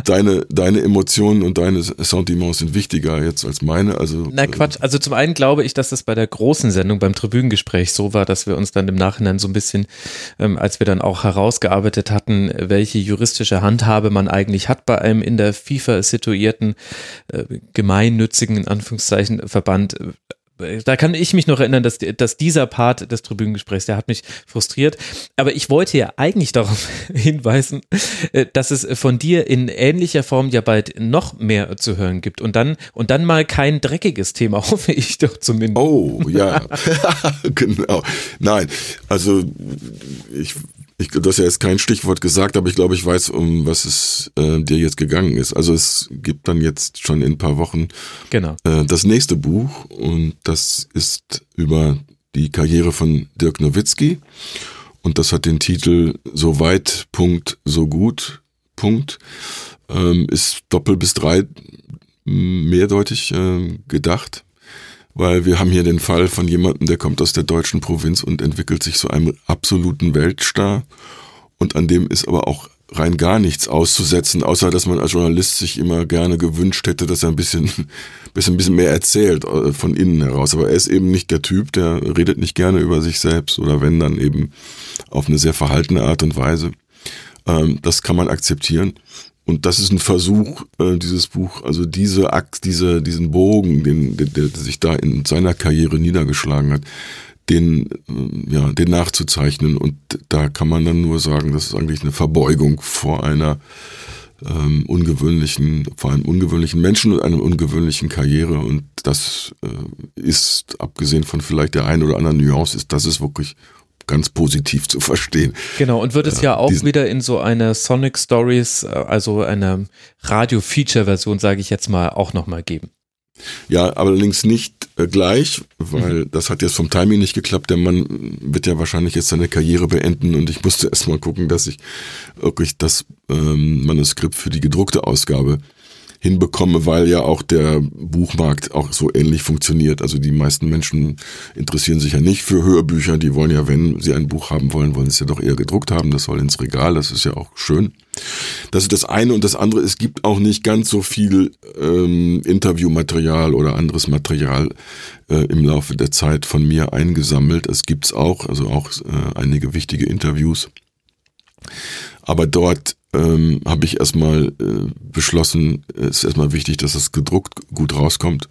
deine, deine Emotionen und deine Sentiments sind wichtiger jetzt als meine. Also, Na Quatsch, also zum einen glaube ich, dass das bei der großen Sendung, beim Tribünengespräch so war, dass wir uns dann im Nachhinein so ein bisschen, ähm, als wir dann auch herausgearbeitet hatten, welche juristische Handhabe man eigentlich hat bei einem in der FIFA situierten, äh, gemeinnützigen, in Anführungszeichen, Verband, da kann ich mich noch erinnern, dass, dass dieser Part des Tribünengesprächs, der hat mich frustriert. Aber ich wollte ja eigentlich darauf hinweisen, äh, dass es von dir in ähnlicher Form ja bald noch mehr zu hören gibt. Und dann, und dann mal kein dreckiges Thema, hoffe ich doch zumindest. Oh, ja. genau. Nein, also ich ich, du hast ja jetzt kein Stichwort gesagt, aber ich glaube, ich weiß, um was es äh, dir jetzt gegangen ist. Also es gibt dann jetzt schon in ein paar Wochen genau. äh, das nächste Buch und das ist über die Karriere von Dirk Nowitzki und das hat den Titel So weit, Punkt, so gut, Punkt. Ähm, ist doppelt bis drei mehrdeutig äh, gedacht weil wir haben hier den Fall von jemandem, der kommt aus der deutschen Provinz und entwickelt sich zu einem absoluten Weltstar und an dem ist aber auch rein gar nichts auszusetzen, außer dass man als Journalist sich immer gerne gewünscht hätte, dass er ein bisschen, bisschen, bisschen mehr erzählt äh, von innen heraus. Aber er ist eben nicht der Typ, der redet nicht gerne über sich selbst oder wenn dann eben auf eine sehr verhaltene Art und Weise. Ähm, das kann man akzeptieren. Und das ist ein Versuch, äh, dieses Buch, also diese Akt, diese, diesen Bogen, den, der, der sich da in seiner Karriere niedergeschlagen hat, den, äh, ja, den nachzuzeichnen. Und da kann man dann nur sagen, das ist eigentlich eine Verbeugung vor einer ähm, ungewöhnlichen, vor einem ungewöhnlichen Menschen und einer ungewöhnlichen Karriere. Und das äh, ist, abgesehen von vielleicht der einen oder anderen Nuance, ist das ist wirklich ganz positiv zu verstehen. Genau, und wird es ja, ja auch wieder in so einer Sonic Stories, äh, also einer Radio-Feature-Version, sage ich jetzt mal, auch nochmal geben. Ja, allerdings nicht äh, gleich, weil mhm. das hat jetzt vom Timing nicht geklappt. Der Mann wird ja wahrscheinlich jetzt seine Karriere beenden und ich musste erstmal gucken, dass ich wirklich das ähm, Manuskript für die gedruckte Ausgabe hinbekomme, weil ja auch der Buchmarkt auch so ähnlich funktioniert. Also die meisten Menschen interessieren sich ja nicht für Hörbücher, die wollen ja, wenn sie ein Buch haben wollen, wollen sie es ja doch eher gedruckt haben, das soll ins Regal, das ist ja auch schön. Das ist das eine und das andere, es gibt auch nicht ganz so viel ähm, Interviewmaterial oder anderes Material äh, im Laufe der Zeit von mir eingesammelt. Es gibt's auch, also auch äh, einige wichtige Interviews. Aber dort ähm, habe ich erstmal äh, beschlossen, es ist erstmal wichtig, dass es gedruckt gut rauskommt.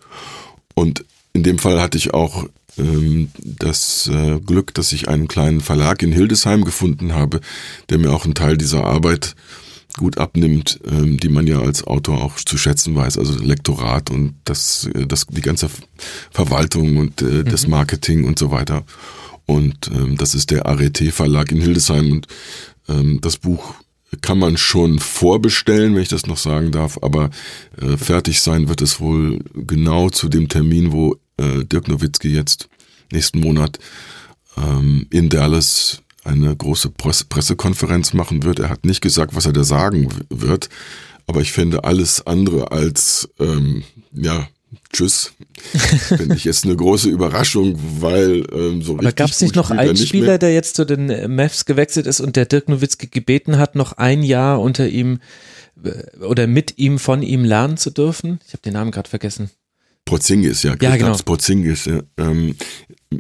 Und in dem Fall hatte ich auch ähm, das äh, Glück, dass ich einen kleinen Verlag in Hildesheim gefunden habe, der mir auch einen Teil dieser Arbeit gut abnimmt, ähm, die man ja als Autor auch zu schätzen weiß, also Lektorat und das, äh, das die ganze Verwaltung und äh, mhm. das Marketing und so weiter. Und ähm, das ist der ART Verlag in Hildesheim und das Buch kann man schon vorbestellen, wenn ich das noch sagen darf, aber äh, fertig sein wird es wohl genau zu dem Termin, wo äh, Dirk Nowitzki jetzt nächsten Monat ähm, in Dallas eine große Presse Pressekonferenz machen wird. Er hat nicht gesagt, was er da sagen wird, aber ich finde alles andere als ähm, ja Tschüss. Finde ich jetzt eine große Überraschung, weil ähm, so Aber gab es nicht noch einen Spieler, der jetzt zu den Mavs gewechselt ist und der Dirk Nowitzki gebeten hat, noch ein Jahr unter ihm äh, oder mit ihm, von ihm lernen zu dürfen? Ich habe den Namen gerade vergessen. Porzingis, ja. Ja, genau. Porzingis, ja. Ähm,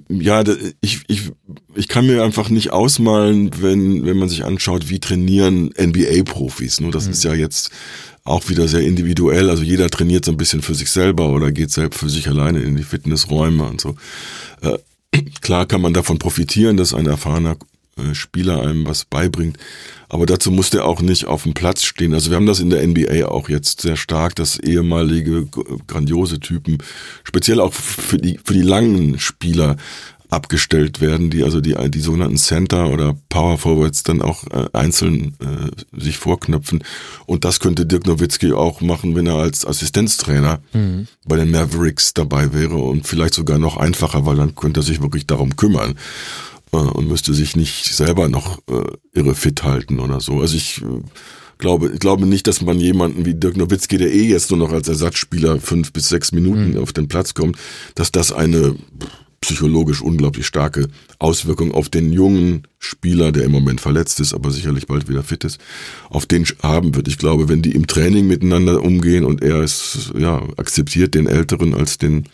ja, ich, ich, ich kann mir einfach nicht ausmalen, wenn, wenn man sich anschaut, wie trainieren NBA-Profis. Nur das mhm. ist ja jetzt auch wieder sehr individuell. Also jeder trainiert so ein bisschen für sich selber oder geht selbst für sich alleine in die Fitnessräume und so. Äh, klar kann man davon profitieren, dass ein erfahrener äh, Spieler einem was beibringt. Aber dazu muss der auch nicht auf dem Platz stehen. Also wir haben das in der NBA auch jetzt sehr stark, dass ehemalige grandiose Typen, speziell auch für die, für die langen Spieler, abgestellt werden, die also die, die sogenannten Center oder Power Forwards dann auch äh, einzeln äh, sich vorknöpfen. Und das könnte Dirk Nowitzki auch machen, wenn er als Assistenztrainer mhm. bei den Mavericks dabei wäre und vielleicht sogar noch einfacher, weil dann könnte er sich wirklich darum kümmern äh, und müsste sich nicht selber noch äh, irre fit halten oder so. Also ich äh, glaube, ich glaube nicht, dass man jemanden wie Dirk Nowitzki, der eh jetzt nur noch als Ersatzspieler fünf bis sechs Minuten mhm. auf den Platz kommt, dass das eine psychologisch unglaublich starke Auswirkung auf den jungen Spieler, der im Moment verletzt ist, aber sicherlich bald wieder fit ist, auf den haben wird. Ich glaube, wenn die im Training miteinander umgehen und er ist, ja, akzeptiert den Älteren als den,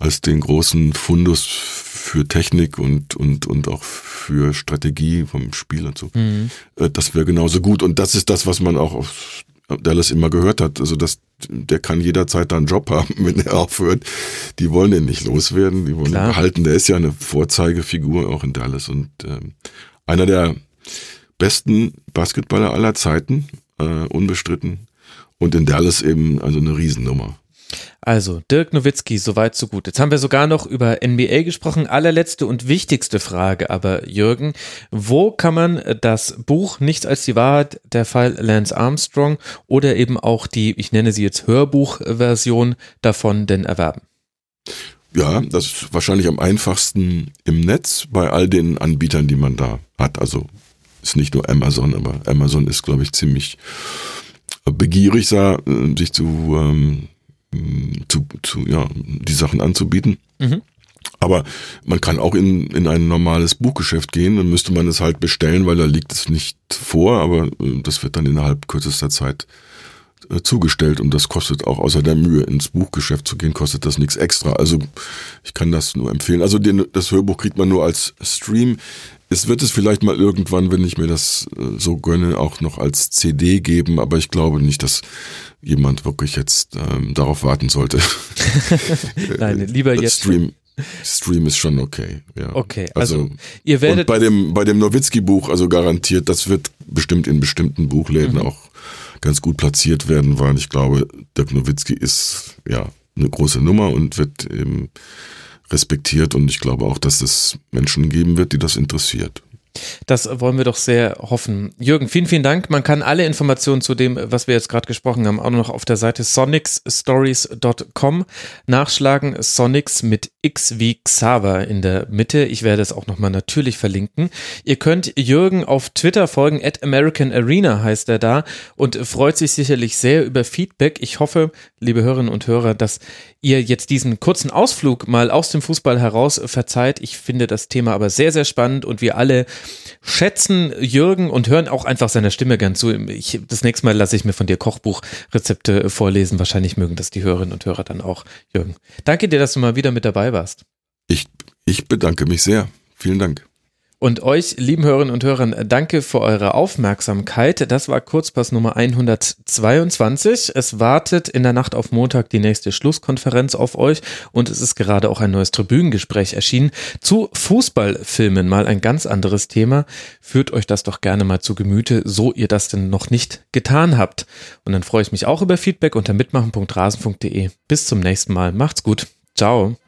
als den großen Fundus für Technik und, und, und auch für Strategie vom Spiel und so. Mhm. Äh, das wäre genauso gut. Und das ist das, was man auch auf Dallas immer gehört hat. Also das, der kann jederzeit da einen Job haben, wenn er aufhört. Die wollen den nicht loswerden, die wollen Klar. ihn behalten. Der ist ja eine Vorzeigefigur auch in Dallas und äh, einer der besten Basketballer aller Zeiten, äh, unbestritten. Und in Dallas eben also eine Riesennummer. Also, Dirk Nowitzki, soweit so gut. Jetzt haben wir sogar noch über NBA gesprochen. Allerletzte und wichtigste Frage aber, Jürgen, wo kann man das Buch Nichts als die Wahrheit, der Fall Lance Armstrong oder eben auch die, ich nenne sie jetzt Hörbuchversion davon denn erwerben? Ja, das ist wahrscheinlich am einfachsten im Netz bei all den Anbietern, die man da hat. Also ist nicht nur Amazon, aber Amazon ist, glaube ich, ziemlich begierig, sah, sich zu ähm, zu, zu ja, die Sachen anzubieten. Mhm. Aber man kann auch in, in ein normales Buchgeschäft gehen, dann müsste man es halt bestellen, weil da liegt es nicht vor, aber äh, das wird dann innerhalb kürzester Zeit äh, zugestellt und das kostet auch außer der Mühe ins Buchgeschäft zu gehen, kostet das nichts extra. Also ich kann das nur empfehlen. Also den, das Hörbuch kriegt man nur als Stream. Es wird es vielleicht mal irgendwann, wenn ich mir das äh, so gönne, auch noch als CD geben, aber ich glaube nicht, dass jemand wirklich jetzt ähm, darauf warten sollte. Nein, lieber jetzt. Stream, Stream ist schon okay. Ja. Okay, also, also ihr werdet. Und bei dem, bei dem Nowitzki-Buch, also garantiert, das wird bestimmt in bestimmten Buchläden mhm. auch ganz gut platziert werden, weil ich glaube, Dirk Nowitzki ist ja eine große Nummer und wird eben respektiert und ich glaube auch, dass es Menschen geben wird, die das interessiert. Das wollen wir doch sehr hoffen. Jürgen, vielen, vielen Dank. Man kann alle Informationen zu dem, was wir jetzt gerade gesprochen haben, auch noch auf der Seite sonicsstories.com nachschlagen. Sonics mit X wie Xaver in der Mitte. Ich werde es auch nochmal natürlich verlinken. Ihr könnt Jürgen auf Twitter folgen. At American Arena heißt er da und freut sich sicherlich sehr über Feedback. Ich hoffe, liebe Hörerinnen und Hörer, dass ihr jetzt diesen kurzen Ausflug mal aus dem Fußball heraus verzeiht. Ich finde das Thema aber sehr, sehr spannend und wir alle schätzen Jürgen und hören auch einfach seiner Stimme gern zu. Ich, das nächste Mal lasse ich mir von dir Kochbuchrezepte vorlesen. Wahrscheinlich mögen das die Hörerinnen und Hörer dann auch, Jürgen. Danke dir, dass du mal wieder mit dabei warst. Ich, ich bedanke mich sehr. Vielen Dank. Und euch, lieben Hörerinnen und Hörern, danke für eure Aufmerksamkeit. Das war Kurzpass Nummer 122. Es wartet in der Nacht auf Montag die nächste Schlusskonferenz auf euch und es ist gerade auch ein neues Tribünengespräch erschienen zu Fußballfilmen. Mal ein ganz anderes Thema. Führt euch das doch gerne mal zu Gemüte, so ihr das denn noch nicht getan habt. Und dann freue ich mich auch über Feedback unter mitmachen.rasen.de. Bis zum nächsten Mal. Macht's gut. Ciao.